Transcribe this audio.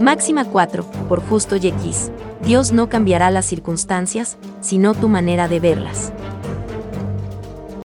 Máxima 4, por justo y X. Dios no cambiará las circunstancias, sino tu manera de verlas.